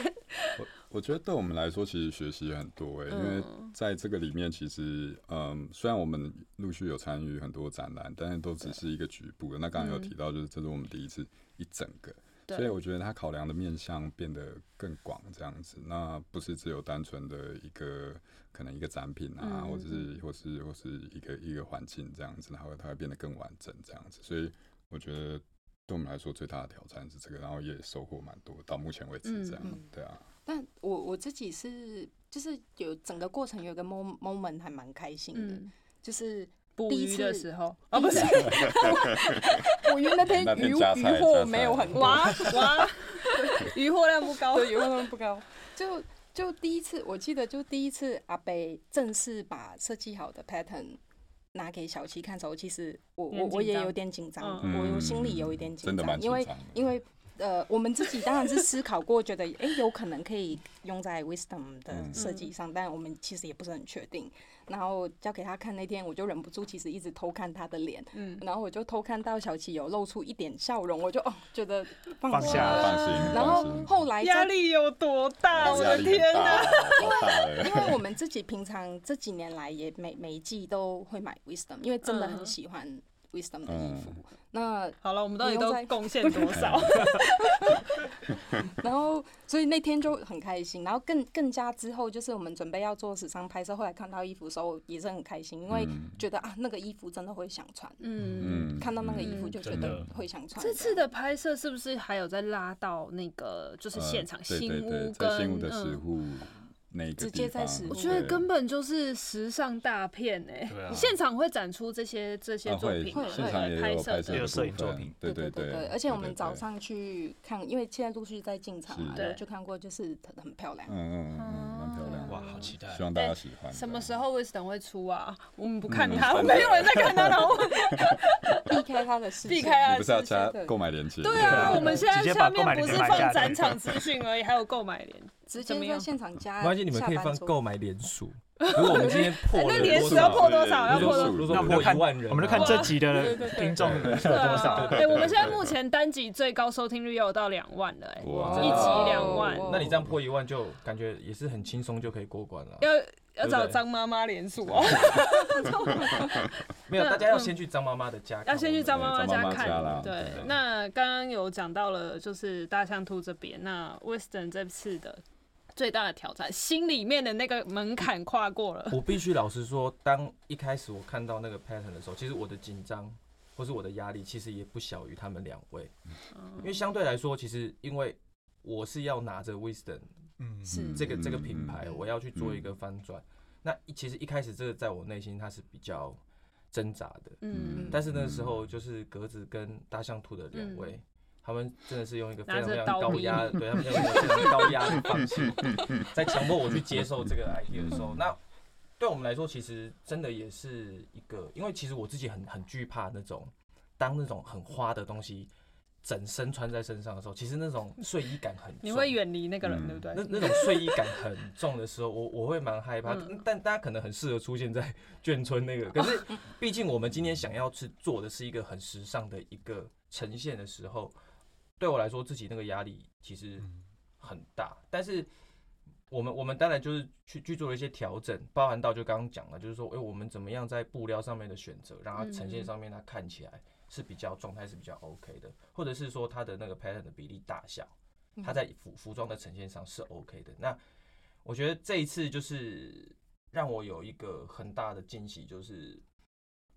我我觉得对我们来说，其实学习很多哎、欸，因为在这个里面，其实嗯，虽然我们陆续有参与很多展览，但是都只是一个局部的。那刚刚有提到，就是这是我们第一次一整个，所以我觉得他考量的面向变得更广，这样子，那不是只有单纯的一个可能一个展品啊，或者是或是或是一个一个环境这样子，然后它会变得更完整这样子。所以我觉得对我们来说最大的挑战是这个，然后也收获蛮多，到目前为止这样，对啊。但我我自己是，就是有整个过程有个 moment 还蛮开心的，嗯、就是捕鱼的时候，哦不是，捕鱼那天鱼鱼货没有很哇哇，鱼货量不高，对，鱼货量不高，就就第一次，我记得就第一次阿北正式把设计好的 pattern 拿给小七看的时候，其实我我我也有点紧张，嗯、我我心里有一点紧张，因为因为。呃，我们自己当然是思考过，觉得哎、欸，有可能可以用在 Wisdom 的设计上，嗯、但我们其实也不是很确定。然后交给他看那天，我就忍不住，其实一直偷看他的脸。嗯，然后我就偷看到小琪有露出一点笑容，我就哦觉得放下放心。然后后来压力有多大？我的天哪！因为因为我们自己平常这几年来也每每一季都会买 Wisdom，因为真的很喜欢 Wisdom 的衣服。嗯那好了，我们到底都贡献多少？然后，所以那天就很开心。然后更更加之后，就是我们准备要做时尚拍摄，后来看到衣服的时候也是很开心，因为觉得啊，那个衣服真的会想穿。嗯，看到那个衣服就觉得会想穿。这次的拍摄是不是还有在拉到那个就是现场新屋跟新屋的直接在实，我觉得根本就是时尚大片哎！现场会展出这些这些作品，会现场也有拍摄的摄影作品，对对对对。而且我们早上去看，因为现在陆续在进场嘛，对，就看过，就是很很漂亮，嗯嗯嗯，蛮漂亮，哇，好期待，希望大家喜欢。什么时候 Wisdom 会出啊？我们不看他，没有人在看他，然后 避开他的视线，避开他，不是要加购买链接？对啊，我们现在下面不是放展场资讯而已，还有购买链。直接在现场加，关键你们可以放购买连署。如果我们今天 破了，那连署要破多少？要破多少？那我们就看万人，我们就看这集的听众有多少。哎，我们现在目前单集最高收听率有到两万了，哎，一集两万。那你这样破一万，就感觉也是很轻松就可以过关了。要要找张妈妈连署哦。没有，大家要先去张妈妈的家，要先去张妈妈家看。对，那刚刚有讲到了，就是大象兔这边，那 Western 这次的。最大的挑战，心里面的那个门槛跨过了。我必须老实说，当一开始我看到那个 pattern 的时候，其实我的紧张或是我的压力，其实也不小于他们两位。因为相对来说，其实因为我是要拿着 Wisdom，嗯，是这个这个品牌，我要去做一个翻转。那其实一开始这个在我内心它是比较挣扎的，嗯，但是那时候就是格子跟大象兔的两位。他们真的是用一个非常非常高压，对他们用一个非常高压的方式，在强迫我去接受这个 idea 的时候，那对我们来说，其实真的也是一个，因为其实我自己很很惧怕那种，当那种很花的东西整身穿在身上的时候，其实那种睡衣感很重，你会远离那个人，对不对？那那种睡衣感很重的时候，我我会蛮害怕。但大家可能很适合出现在 眷村那个，可是毕竟我们今天想要去做的是一个很时尚的一个呈现的时候。对我来说，自己那个压力其实很大，但是我们我们当然就是去去做了一些调整，包含到就刚刚讲了，就是说，哎，我们怎么样在布料上面的选择，让它呈现上面它看起来是比较状态是比较 OK 的，或者是说它的那个 pattern 的比例大小，它在服服装的呈现上是 OK 的。那我觉得这一次就是让我有一个很大的惊喜，就是。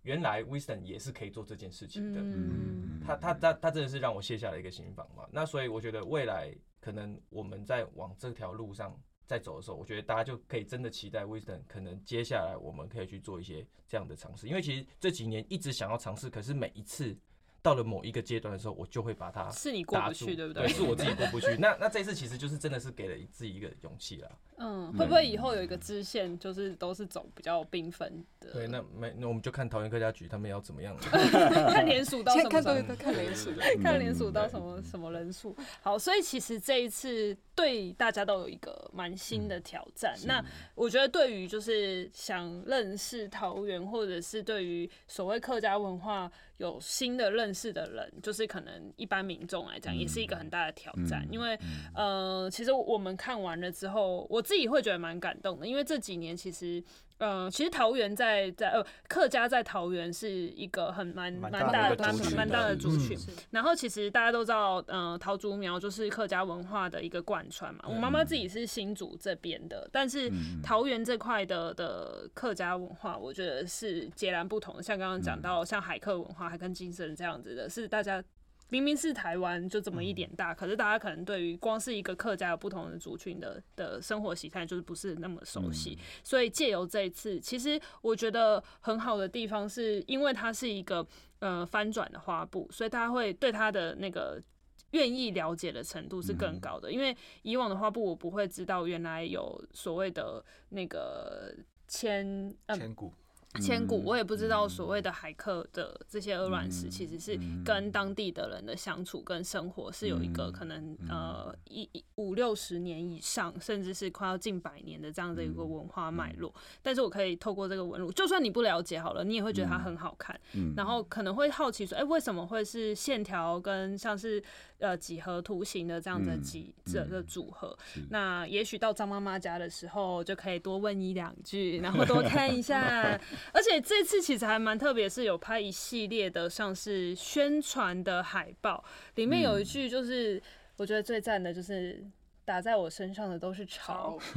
原来 Wisdom 也是可以做这件事情的，嗯，他他他他真的是让我卸下了一个心防嘛。那所以我觉得未来可能我们在往这条路上在走的时候，我觉得大家就可以真的期待 Wisdom 可能接下来我们可以去做一些这样的尝试，因为其实这几年一直想要尝试，可是每一次。到了某一个阶段的时候，我就会把它是你过不去，对不对？对，是我自己过不去。那那这次其实就是真的是给了自己一个勇气了。嗯，会不会以后有一个支线，就是都是走比较缤纷的？对，那没那我们就看桃园客家局他们要怎么样了，看连署到什么？看看连署，看连署到什么什么人数？好，所以其实这一次对大家都有一个蛮新的挑战。那我觉得对于就是想认识桃园，或者是对于所谓客家文化。有新的认识的人，就是可能一般民众来讲，也是一个很大的挑战。嗯、因为，呃，其实我们看完了之后，我自己会觉得蛮感动的，因为这几年其实。呃，其实桃园在在呃客家在桃园是一个很蛮蛮大的蛮蛮大的族群，然后其实大家都知道，嗯桃竹苗就是客家文化的一个贯穿嘛。我妈妈自己是新竹这边的，但是桃园这块的的客家文化，我觉得是截然不同的。像刚刚讲到，像海客文化，还跟金神这样子的，是大家。明明是台湾就这么一点大，可是大家可能对于光是一个客家有不同的族群的的生活习态，就是不是那么熟悉。所以借由这一次，其实我觉得很好的地方，是因为它是一个呃翻转的花布，所以大家会对它的那个愿意了解的程度是更高的。因为以往的花布，我不会知道原来有所谓的那个千千古。千古，我也不知道所谓的海客的这些鹅卵石，其实是跟当地的人的相处跟生活是有一个可能呃一五六十年以上，甚至是快要近百年的这样的一个文化脉络。但是我可以透过这个纹路，就算你不了解好了，你也会觉得它很好看，然后可能会好奇说，哎，为什么会是线条跟像是呃几何图形的这样的几这个组合？那也许到张妈妈家的时候，就可以多问一两句，然后多看一下。而且这次其实还蛮特别，是有拍一系列的，像是宣传的海报，里面有一句就是我觉得最赞的，就是。打在我身上的都是潮，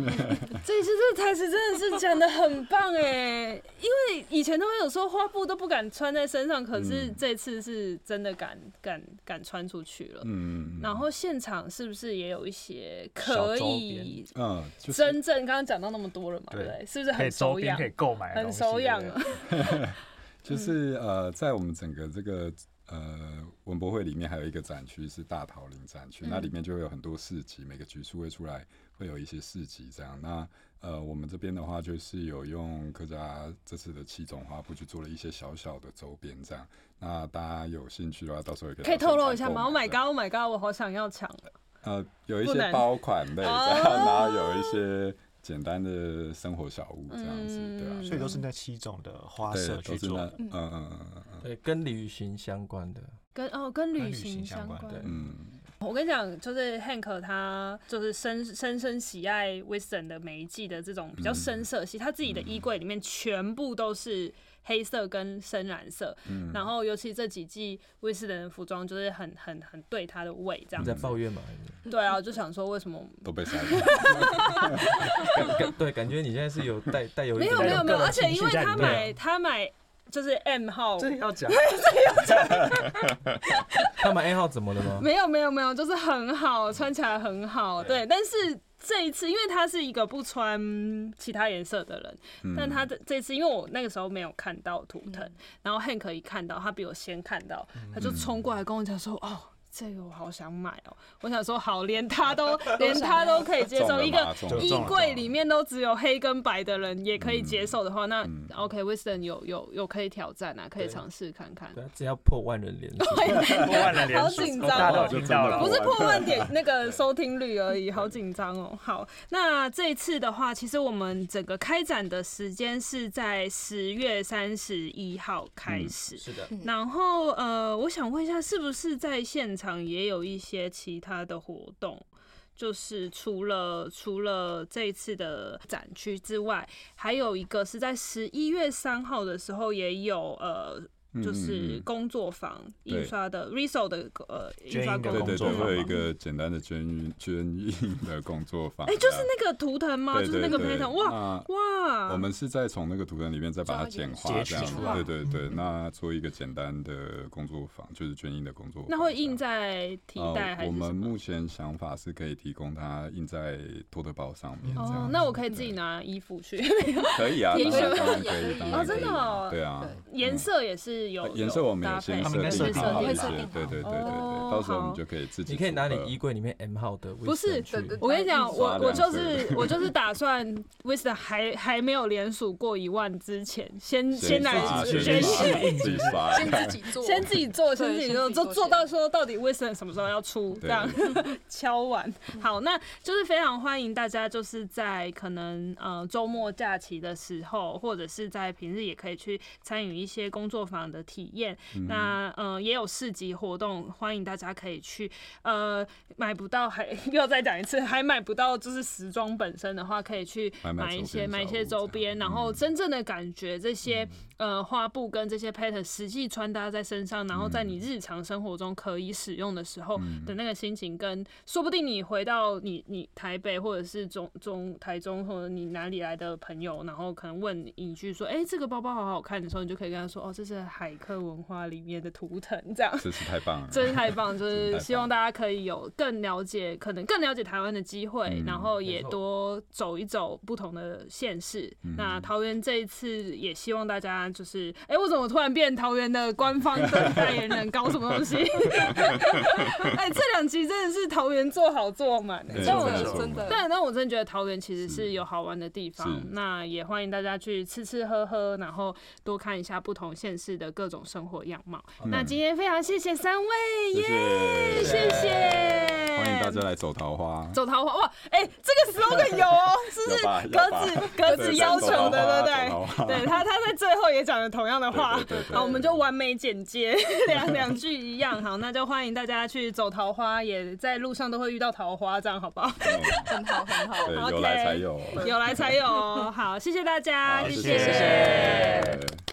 这一次这个台词真的是讲的很棒哎，因为以前都会有说花布都不敢穿在身上，可是这次是真的敢敢敢穿出去了。嗯，然后现场是不是也有一些可以嗯，真正刚刚讲到那么多了嘛，对不对？是不是很手痒？可以购买，很手痒啊。就是呃，在我们整个这个。呃，文博会里面还有一个展区是大桃林展区，嗯、那里面就会有很多市集，每个局处会出来，会有一些市集这样。那呃，我们这边的话就是有用客家这次的七种花布去做了一些小小的周边这样。那大家有兴趣的话，到时候也可以可以透露一下吗？Oh my god，Oh my god，我好想要抢的。呃，有一些包款类这样，然后有一些。简单的生活小物这样子，对啊，所以都是那七种的花色去做，嗯嗯嗯嗯，对，跟旅行相关的，跟哦跟旅行相关的，嗯，我跟你讲，就是 Hank 他就是深深深喜爱 Wisdom 的每一季的这种比较深色系，他自己的衣柜里面全部都是。黑色跟深蓝色，嗯、然后尤其这几季威斯人的服装就是很很很对他的胃这样。你在抱怨吗？对啊，就想说为什么 都被删了。对，感觉你现在是有带带有没有没有没有，而且因为他买他买就是 M 号，这要讲，这要讲。他买 M 号怎么了吗？没有没有没有，就是很好，穿起来很好，对，但是。这一次，因为他是一个不穿其他颜色的人，嗯、但他的这次，因为我那个时候没有看到图腾，嗯、然后 Hank 一看到，他比我先看到，他就冲过来跟我讲说：“嗯、哦。”这个我好想买哦！我想说好，连他都 连他都可以接受，一个衣柜里面都只有黑跟白的人也可以接受的话，那 OK，Wisdom 有有有可以挑战啊，可以尝试看看。对，只要破万人连，破万人连，好紧张哦！不是破万点那个收听率而已，好紧张哦。好，那这一次的话，其实我们整个开展的时间是在十月三十一号开始，是的。然后呃，我想问一下，是不是在现场？也有一些其他的活动，就是除了除了这一次的展区之外，还有一个是在十一月三号的时候也有呃。就是工作坊印刷的 Riso 的呃印刷工作坊，会有一个简单的捐印捐印的工作坊。哎，就是那个图腾吗？就是那个 pattern。哇哇！我们是在从那个图腾里面再把它简化这样。对对对，那做一个简单的工作坊，就是捐印的工作坊。那会印在提袋还是？我们目前想法是可以提供它印在托特包上面。哦，那我可以自己拿衣服去。可以啊，当然可以，当然可以。哦，真的哦。对啊。颜色也是。颜色我们也先设定好一些，对对对对对，到时候我们就可以自己。你可以拿你衣柜里面 M 号的，不是，我跟你讲，我我就是 我就是打算 Wisdom 还还没有连署过一万之前，先先来先先自己做，先自己做，先自己做，先自己做，做做到说到底 Wisdom 什么时候要出这样敲完。好，那就是非常欢迎大家，就是在可能呃周末假期的时候，或者是在平日也可以去参与一些工作坊的体验，那呃也有市集活动，欢迎大家可以去。呃，买不到还 又要再讲一次，还买不到就是时装本身的话，可以去买一些买一些周边，然后真正的感觉这些呃花布跟这些 pattern 实际穿搭在身上，然后在你日常生活中可以使用的时候的那个心情，跟说不定你回到你你台北或者是中中台中或者你哪里来的朋友，然后可能问你一句说，哎，这个包包好好看的时候，你就可以跟他说，哦，这是。海客文化里面的图腾，这样。真是太棒了，真是太棒，就是希望大家可以有更了解，可能更了解台湾的机会，嗯、然后也多走一走不同的县市。嗯、那桃园这一次也希望大家就是，哎、欸，我怎么突然变桃园的官方的 代言人，搞什么东西？哎、欸，这两集真的是桃园做好做满，但我真的，但但我真的觉得桃园其实是有好玩的地方。那也欢迎大家去吃吃喝喝，然后多看一下不同县市的各种生活样貌。嗯、那今天非常谢谢三位，耶，谢谢，欢迎大家来走桃花，走桃花哇，哎、欸，这个 slogan 有哦，是不是？格子格子要求的，对不对？对他他在最后也讲了同样的话，好，我们就完美剪接，两两句一样，好，那就欢迎大家去走桃花，也在路上都会遇到桃花，这样好不好？很好很好，有来才有，有来才有，好，谢谢大家，谢谢。谢谢。